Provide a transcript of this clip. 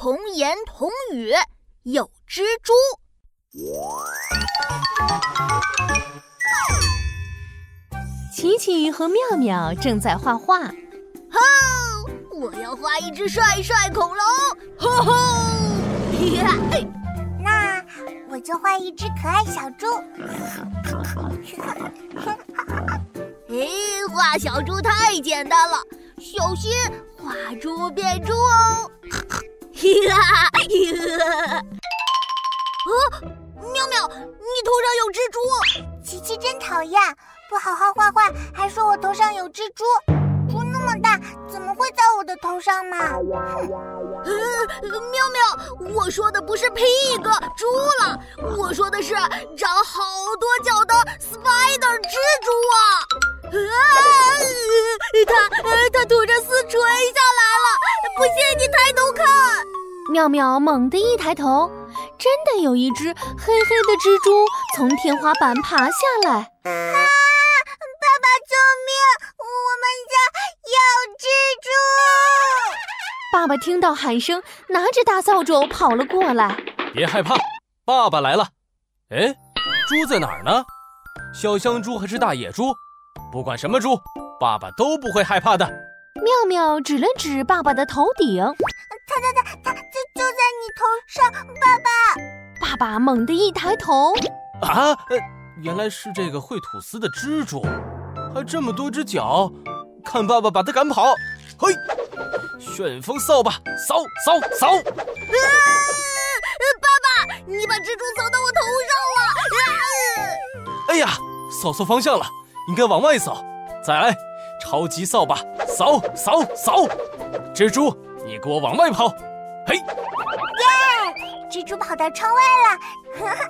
童言童语有蜘蛛。琪琪和妙妙正在画画。吼！我要画一只帅帅恐龙。吼吼！那我就画一只可爱小猪。哎，画小猪太简单了，小心画猪变猪哦！哈哈哈！呃，妙妙，你头上有蜘蛛！琪琪真讨厌，不好好画画，还说我头上有蜘蛛。猪那么大，怎么会在我的头上嘛？呃，妙妙，我说的不是 pig 猪了，我说的是长好多脚的 spider 蜘蛛啊！啊，它它吐着丝垂妙妙猛地一抬头，真的有一只黑黑的蜘蛛从天花板爬下来。啊！爸爸救命！我们家有蜘蛛！爸爸听到喊声，拿着大扫帚跑了过来。别害怕，爸爸来了。哎，猪在哪儿呢？小香猪还是大野猪？不管什么猪，爸爸都不会害怕的。妙妙指了指爸爸的头顶，上，爸爸！爸爸猛地一抬头，啊，原来是这个会吐丝的蜘蛛，还这么多只脚，看爸爸把它赶跑！嘿，旋风扫把，扫扫扫！啊，爸爸，你把蜘蛛扫到我头上了！啊！哎呀，扫错方向了，应该往外扫。再来。超级扫把，扫扫扫！蜘蛛，你给我往外跑！嘿，耶！蜘蛛跑到窗外了，